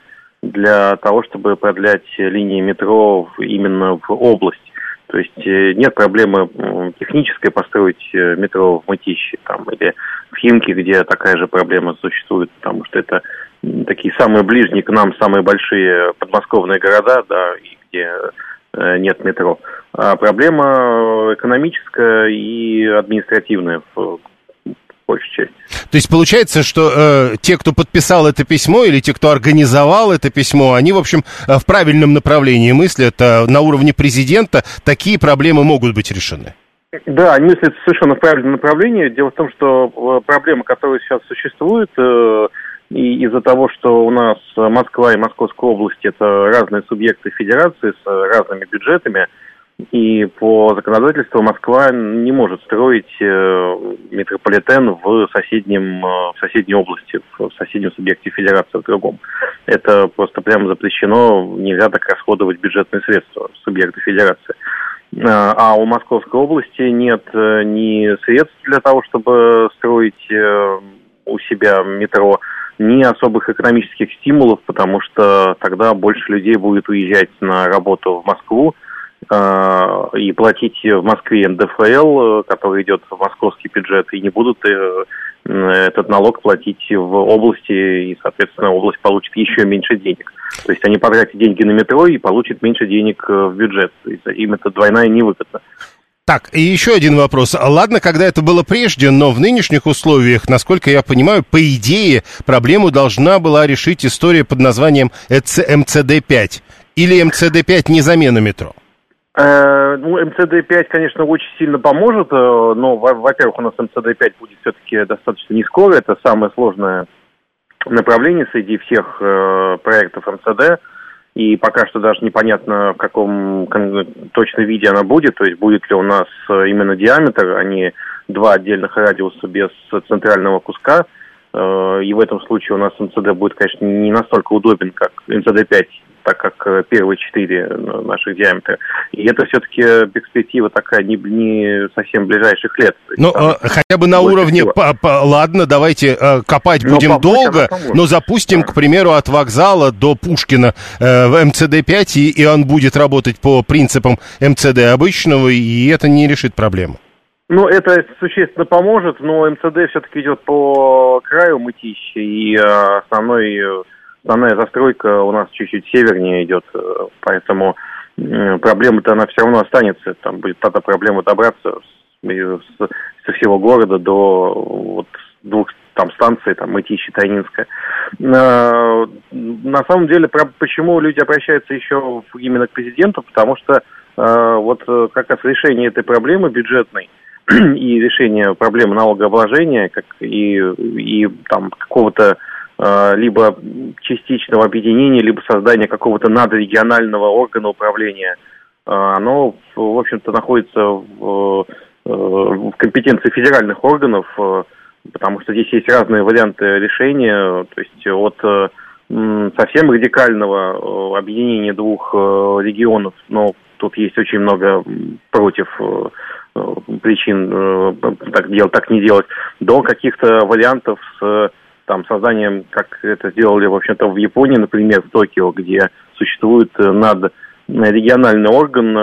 для того, чтобы продлять линии метро именно в область. То есть э, нет проблемы технической построить э, метро в Мытище там, или в Химки, где такая же проблема существует, потому что это такие самые ближние к нам, самые большие подмосковные города, да, и где э, нет метро. А проблема экономическая и административная в большей части. То есть получается, что э, те, кто подписал это письмо, или те, кто организовал это письмо, они, в общем, э, в правильном направлении мыслят. Э, на уровне президента такие проблемы могут быть решены. Да, они мыслят совершенно в правильном направлении. Дело в том, что э, проблема, которая сейчас существует, э, и из-за того, что у нас Москва и Московская область это разные субъекты федерации с разными бюджетами, и по законодательству Москва не может строить э, метрополитен в, соседнем, э, в соседней области, в соседнем субъекте федерации, в другом. Это просто прямо запрещено, нельзя так расходовать бюджетные средства субъекта федерации. Э, а у Московской области нет ни средств для того, чтобы строить у себя метро, ни особых экономических стимулов, потому что тогда больше людей будет уезжать на работу в Москву, и платить в Москве НДФЛ, э, который идет в московский бюджет, и не будут э, этот налог платить в области, и, соответственно, область получит еще меньше денег. То есть они потратят деньги на метро и получат меньше денег в бюджет. Им это двойная невыгодно. Так, и еще один вопрос. Ладно, когда это было прежде, но в нынешних условиях, насколько я понимаю, по идее, проблему должна была решить история под названием МЦД-5. Или МЦД-5 не замена метро? Э, ну, МЦД-5, конечно, очень сильно поможет, э, но, во-первых, у нас МЦД-5 будет все-таки достаточно не это самое сложное направление среди всех э, проектов МЦД, и пока что даже непонятно, в каком точно виде она будет, то есть будет ли у нас именно диаметр, а не два отдельных радиуса без центрального куска, и в этом случае у нас МЦД будет, конечно, не настолько удобен, как МЦД-5 так как э, первые четыре э, наших диаметра. И это все-таки перспектива такая не, не совсем ближайших лет. Ну, э, хотя бы на уровне, по, по, ладно, давайте э, копать но будем долго, но запустим, да. к примеру, от вокзала до Пушкина э, в МЦД-5, и, и он будет работать по принципам МЦД обычного, и это не решит проблему. Ну, это существенно поможет, но МЦД все-таки идет по краю мытища, и э, основной основная застройка у нас чуть-чуть севернее идет, поэтому проблема-то она все равно останется. Там будет тогда проблема добраться со всего города до вот, двух там станций, там Мытищи, Тайнинская. На самом деле, почему люди обращаются еще именно к президенту? Потому что вот как раз решение этой проблемы бюджетной и решение проблемы налогообложения, как и, и там какого-то э, либо частичного объединения, либо создания какого-то надрегионального органа управления, э, оно, в общем-то, находится в, э, в компетенции федеральных органов, э, потому что здесь есть разные варианты решения, то есть от э, совсем радикального э, объединения двух регионов, но тут есть очень много против Э, причин э, так делать, так не делать, до каких-то вариантов с там, созданием, как это сделали, в общем-то, в Японии, например, в Токио, где существует э, над региональный орган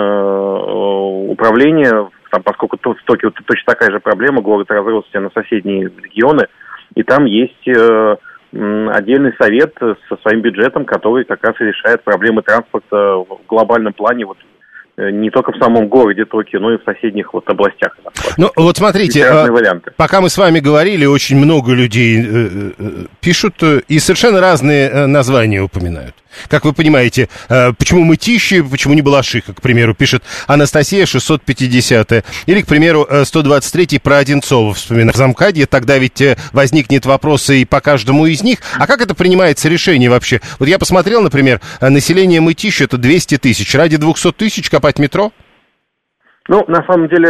управления, там, поскольку в Токио точно такая же проблема, город разросся на соседние регионы, и там есть отдельный совет со своим бюджетом, который как раз решает проблемы транспорта в глобальном плане вот Э, не только в самом городе Токио, но и в соседних вот областях. Ну, вот смотрите, а, пока мы с вами говорили, очень много людей э, э, пишут и совершенно разные названия упоминают. Как вы понимаете, почему мытищи, почему не Балашиха, к примеру, пишет Анастасия 650 Или, к примеру, 123 про Одинцова вспоминает в замкаде. Тогда ведь возникнет вопрос и по каждому из них. А как это принимается решение вообще? Вот я посмотрел, например, население мытищи это 200 тысяч. Ради 200 тысяч копать метро? Ну, на самом деле,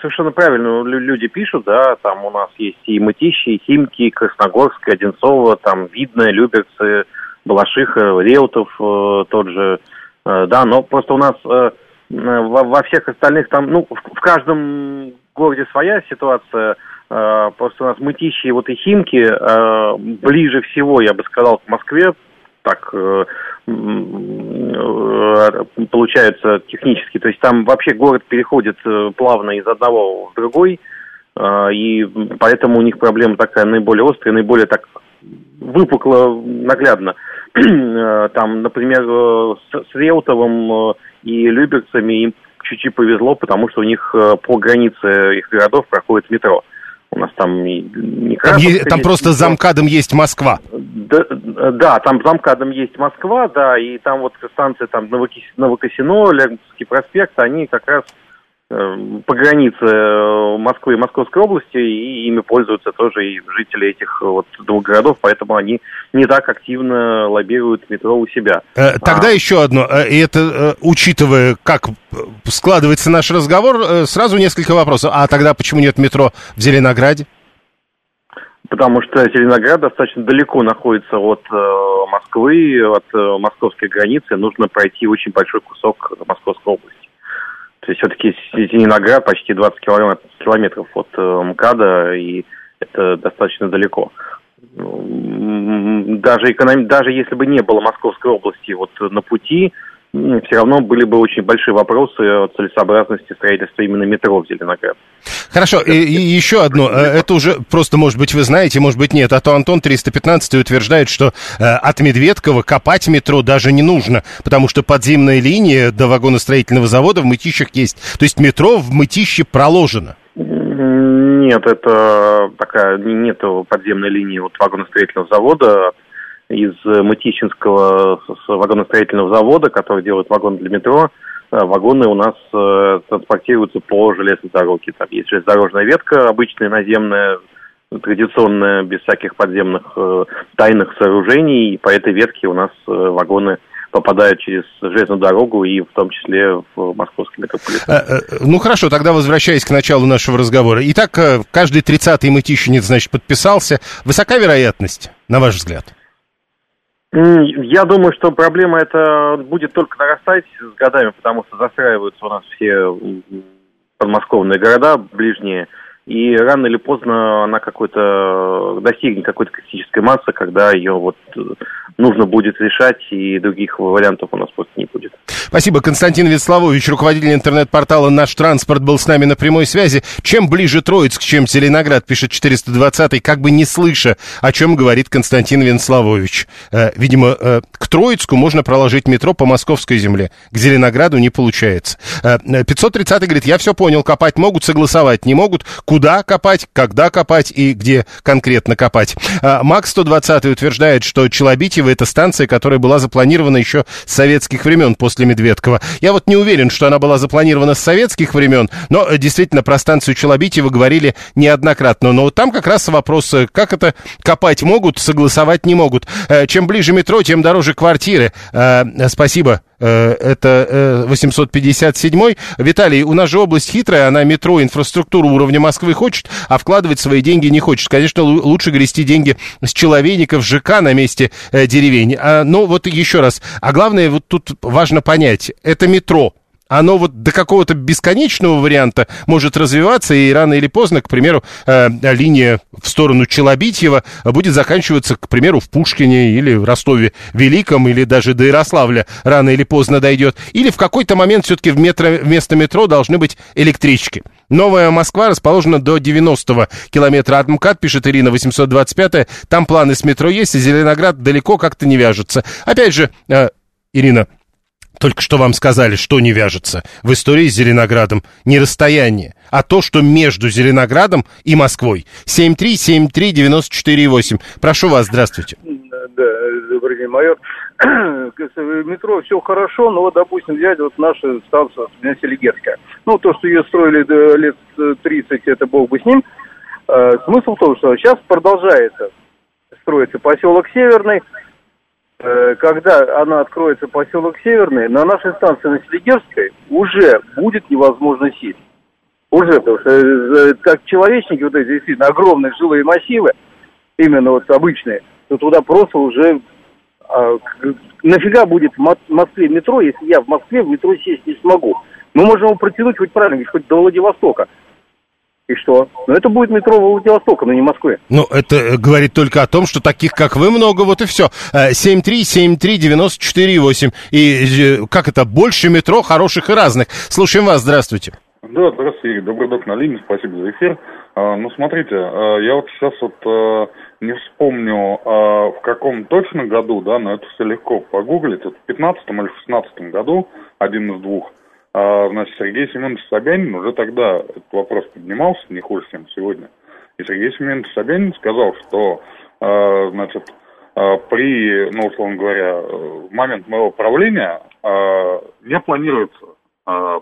совершенно правильно люди пишут, да, там у нас есть и Мытищи, и Химки, и Красногорск, и Одинцово, там Видное, Люберцы, Балашиха, Реутов э, тот же, э, да, но просто у нас э, во, во всех остальных там, ну, в, в каждом городе своя ситуация, э, просто у нас Мытищи вот и Химки э, ближе всего, я бы сказал, к Москве, так э, э, получается технически. То есть там вообще город переходит э, плавно из одного в другой, и поэтому у них проблема такая наиболее острая, наиболее так выпукла наглядно. Там, например, с, Реутовым и Люберцами им чуть-чуть повезло, потому что у них по границе их городов проходит метро. У нас там не, Там, е- там просто за МКАДом есть Москва. Да, да, там за МКАДом есть Москва, да, и там вот станции там Новокосино, Лермонтовский проспект, они как раз э, по границе э, Москвы и Московской области, и ими пользуются тоже и жители этих вот двух городов, поэтому они не так активно лоббируют метро у себя. Э, тогда а... еще одно, и это учитывая, как складывается наш разговор, сразу несколько вопросов. А тогда почему нет метро в Зеленограде? потому что Зеленоград достаточно далеко находится от э, Москвы, от э, московской границы. Нужно пройти очень большой кусок Московской области. То есть все-таки Зеленоград почти 20 километров от э, МКАДа, и это достаточно далеко. Даже, эконом... даже если бы не было Московской области вот на пути, все равно были бы очень большие вопросы о целесообразности строительства именно метро в Зеленоград. Хорошо, и, и еще одно, э, это уже просто, может быть, вы знаете, может быть, нет, а то Антон 315 утверждает, что э, от Медведкова копать метро даже не нужно, потому что подземная линия до вагоностроительного завода в Мытищах есть. То есть метро в Мытище проложено. Нет, это такая, нет подземной линии от вагоностроительного завода из Мытищинского вагоностроительного завода, который делает вагон для метро, э, вагоны у нас э, транспортируются по железной дороге. Там есть железнодорожная ветка, обычная наземная, традиционная, без всяких подземных э, тайных сооружений. И по этой ветке у нас вагоны попадают через железную дорогу и в том числе в московский метрополитен. Ну хорошо, тогда возвращаясь к началу нашего разговора. Итак, каждый тридцатый мытищенец, значит, подписался. Высока вероятность, на ваш взгляд? Я думаю, что проблема эта будет только нарастать с годами, потому что застраиваются у нас все подмосковные города ближние, и рано или поздно она какой-то достигнет какой-то критической массы, когда ее вот нужно будет решать, и других вариантов у нас просто не будет. Спасибо. Константин Весловович, руководитель интернет-портала «Наш транспорт» был с нами на прямой связи. Чем ближе Троицк, чем Зеленоград, пишет 420-й, как бы не слыша, о чем говорит Константин Весловович. Э, видимо, э, к Троицку можно проложить метро по московской земле. К Зеленограду не получается. Э, 530-й говорит, я все понял, копать могут, согласовать не могут. Куда копать, когда копать и где конкретно копать. Э, Макс 120 утверждает, что Челобитьево это станция, которая была запланирована еще с советских времен после Медведкова. Я вот не уверен, что она была запланирована с советских времен, но э, действительно про станцию Челобитьево говорили неоднократно. Но вот там как раз вопрос, э, как это копать могут, согласовать не могут. Э, чем ближе метро, тем дороже квартиры. Спасибо. Это 857-й. Виталий, у нас же область хитрая, она метро, инфраструктуру уровня Москвы хочет, а вкладывать свои деньги не хочет. Конечно, лучше грести деньги с человейников ЖК на месте деревень. А, но вот еще раз, а главное, вот тут важно понять, это метро, оно вот до какого-то бесконечного варианта может развиваться, и рано или поздно, к примеру, э, линия в сторону Челобитьева будет заканчиваться, к примеру, в Пушкине или в Ростове Великом, или даже до Ярославля рано или поздно дойдет. Или в какой-то момент все-таки вместо метро должны быть электрички. Новая Москва расположена до 90-го километра от МКАД, пишет Ирина 825 Там планы с метро есть, и Зеленоград далеко как-то не вяжется. Опять же, э, Ирина, только что вам сказали, что не вяжется в истории с Зеленоградом. Не расстояние, а то, что между Зеленоградом и Москвой. 7373948. Прошу вас, здравствуйте. Да, добрый день, майор. Метро все хорошо, но вот, допустим, взять вот нашу станцию Селигерская. Ну, то, что ее строили лет 30, это бог бы с ним. Э, смысл в том, что сейчас продолжается строится поселок Северный, Э, когда она откроется поселок Северный, на нашей станции на Селигерской уже будет невозможно сесть. Уже, потому что э, как человечники, вот эти действительно огромные жилые массивы, именно вот обычные, то туда просто уже а, нафига будет в Москве метро, если я в Москве в метро сесть не смогу. Мы можем его протянуть хоть правильно, хоть до Владивостока. И что? Ну, это будет метро Владивостока, но не Москвы. Ну, это э, говорит только о том, что таких, как вы, много, вот и все. 7373948. Э, и э, как это, больше метро хороших и разных. Слушаем вас, здравствуйте. Да, здравствуйте, Добрый док на линии, спасибо за эфир. А, ну, смотрите, а, я вот сейчас вот не вспомню, а, в каком точно году, да, но это все легко погуглить. Вот в 15 или 16 году, один из двух, а, значит, Сергей Семенович Собянин уже тогда этот вопрос поднимался, не хуже, чем сегодня. И Сергей Семенович Собянин сказал, что, а, значит, а, при, ну, условно говоря, в момент моего правления а, не планируется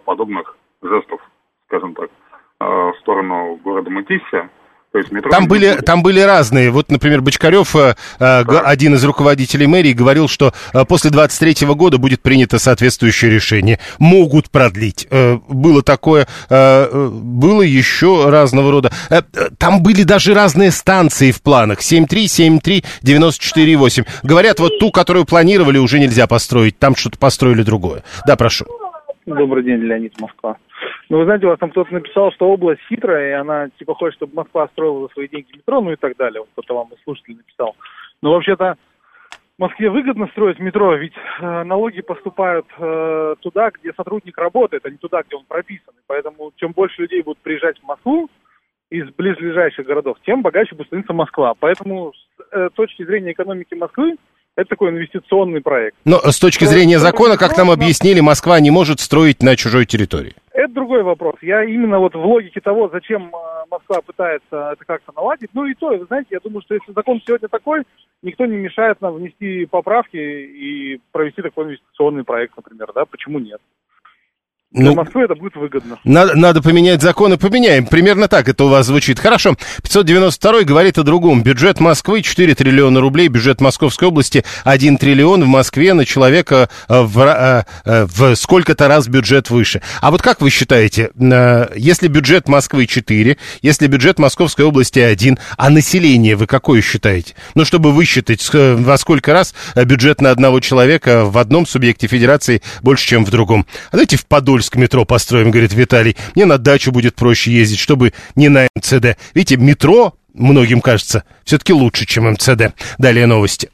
подобных жестов, скажем так, в сторону города Мытища. То есть метро там, были, там были разные. Вот, например, Бочкарев, э, э один из руководителей мэрии, говорил, что э, после 23 года будет принято соответствующее решение. Могут продлить. Э, было такое, было еще разного рода. Э, э там были даже разные станции в планах. 7.3, 7.3, 94.8. Говорят, вот ту, которую планировали, уже нельзя построить. Там что-то построили другое. Да, прошу. Добрый день, Леонид Москва. Ну, вы знаете, у вас там кто-то написал, что область хитрая, и она, типа, хочет, чтобы Москва строила за свои деньги метро, ну и так далее. Вот кто-то вам из слушателей написал. Но вообще-то Москве выгодно строить метро, ведь э, налоги поступают э, туда, где сотрудник работает, а не туда, где он прописан. Поэтому чем больше людей будут приезжать в Москву из близлежащих городов, тем богаче будет становиться Москва. Поэтому с э, точки зрения экономики Москвы это такой инвестиционный проект. Но с точки зрения закона, как нам объяснили, Москва не может строить на чужой территории. Это другой вопрос. Я именно вот в логике того, зачем э, Москва пытается это как-то наладить. Ну и то, вы знаете, я думаю, что если закон сегодня такой, никто не мешает нам внести поправки и провести такой инвестиционный проект, например, да? Почему нет? Для ну, Москвы это будет выгодно. Надо, надо поменять законы, поменяем. Примерно так это у вас звучит. Хорошо. 592 говорит о другом. Бюджет Москвы 4 триллиона рублей, бюджет Московской области 1 триллион в Москве на человека э, в, э, э, в сколько-то раз бюджет выше. А вот как вы считаете, если бюджет Москвы 4, если бюджет Московской области 1, а население вы какое считаете? Ну, чтобы высчитать, во сколько раз бюджет на одного человека в одном субъекте федерации больше, чем в другом. А давайте в Подольск Подольск метро построим, говорит Виталий. Мне на дачу будет проще ездить, чтобы не на МЦД. Видите, метро, многим кажется, все-таки лучше, чем МЦД. Далее новости.